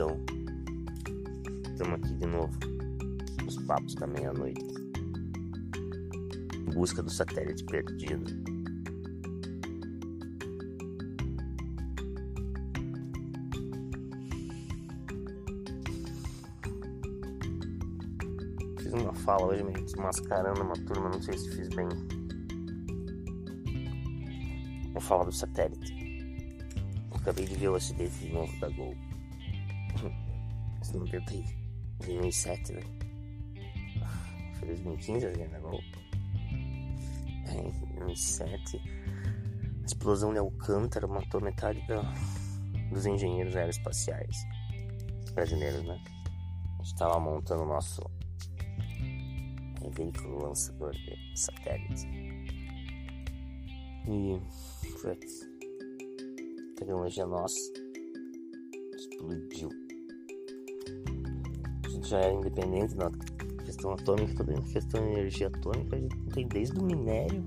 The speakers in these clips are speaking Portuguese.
Então, estamos aqui de novo, nos papos da meia-noite, em busca do satélite perdido. Fiz uma fala hoje meio desmascarando uma turma, não sei se fiz bem. Vou falar do satélite. Acabei de ver o acidente de novo da Gol. Esse não tenta aí. 2007, né? Foi 2015 a da Gol. É, em 2007. A explosão de Alcântara matou metade da, dos engenheiros aeroespaciais brasileiros, né? A gente tava montando o nosso veículo lançador de satélites. E. Putz, tecnologia nossa explodiu. Já era independente na questão atômica, toda a questão de energia atômica, a gente tem desde o minério,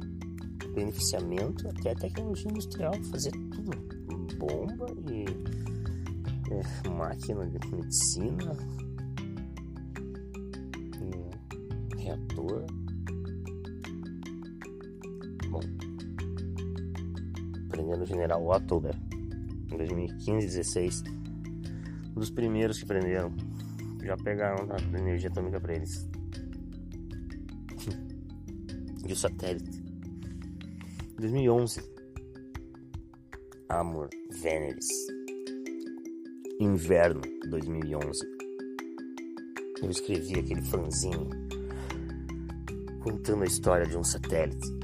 beneficiamento, até a tecnologia industrial, fazer tudo. Bomba e é, máquina de medicina, e reator. Bom, prendendo o general Otto, né? em 2015, 16. Um dos primeiros que prenderam. Já pegaram a energia atômica para eles. e o satélite. 2011. Amor Veneris. Inverno 2011. Eu escrevi aquele fanzine contando a história de um satélite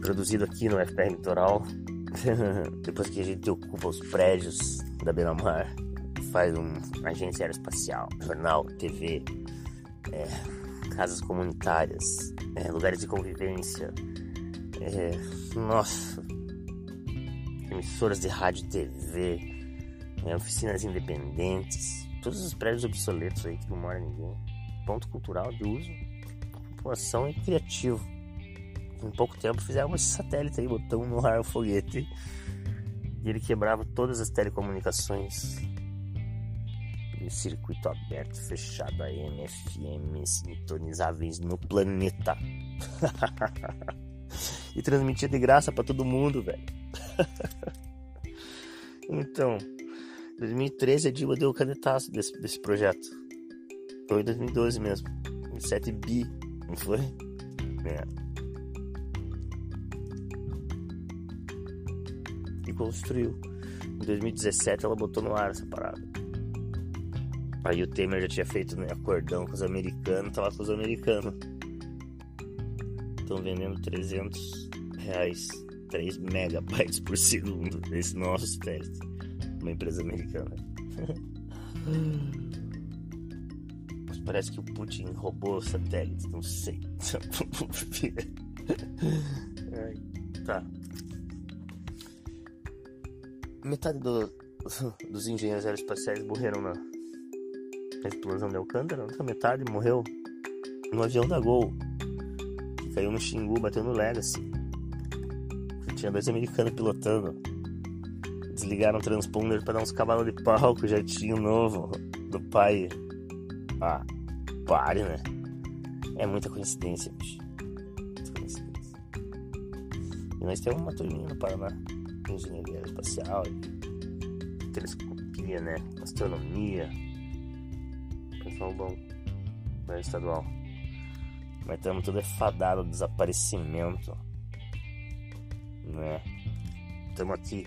produzido aqui no FPR Litoral. Depois que a gente ocupa os prédios da Beira-Mar, faz uma agência aeroespacial, jornal, TV, é, casas comunitárias, é, lugares de convivência, é, nossa, emissoras de rádio e TV, é, oficinas independentes, todos os prédios obsoletos aí que não mora ninguém, ponto cultural de uso, população e criativo em pouco tempo fizeram esse satélite aí, botão no ar o foguete. E ele quebrava todas as telecomunicações. E circuito aberto, fechado, AM, FM, sintonizáveis no planeta. e transmitia de graça para todo mundo, velho. então, 2013 a Dilma deu o canetaço desse, desse projeto. Foi em 2012 mesmo. 7 bi, não foi? É. construiu. Em 2017 ela botou no ar essa parada. Aí o Temer já tinha feito né, acordão com os americanos, tava com os americanos. Estão vendendo 300 reais, 3 megabytes por segundo desse nosso teste. Uma empresa americana. Mas parece que o Putin roubou o satélite, não sei. tá metade do, dos engenheiros aeroespaciais morreram na, na explosão de Alcântara, outra metade morreu no avião da Gol, que caiu no Xingu, bateu no Legacy. Tinha dois americanos pilotando. Desligaram o transponder para dar uns cavalos de pau com o jetinho novo do pai. Ah, pare, né? É muita coincidência, bicho. Muita coincidência. E nós temos uma turminha no Paraná engenharia espacial, telescopia, né? Astronomia. Pessoal bom. Vai estadual. Mas estamos tudo fadado ao desaparecimento. Né? Estamos aqui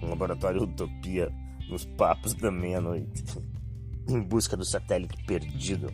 no laboratório Utopia, nos papos da meia-noite, em busca do satélite perdido.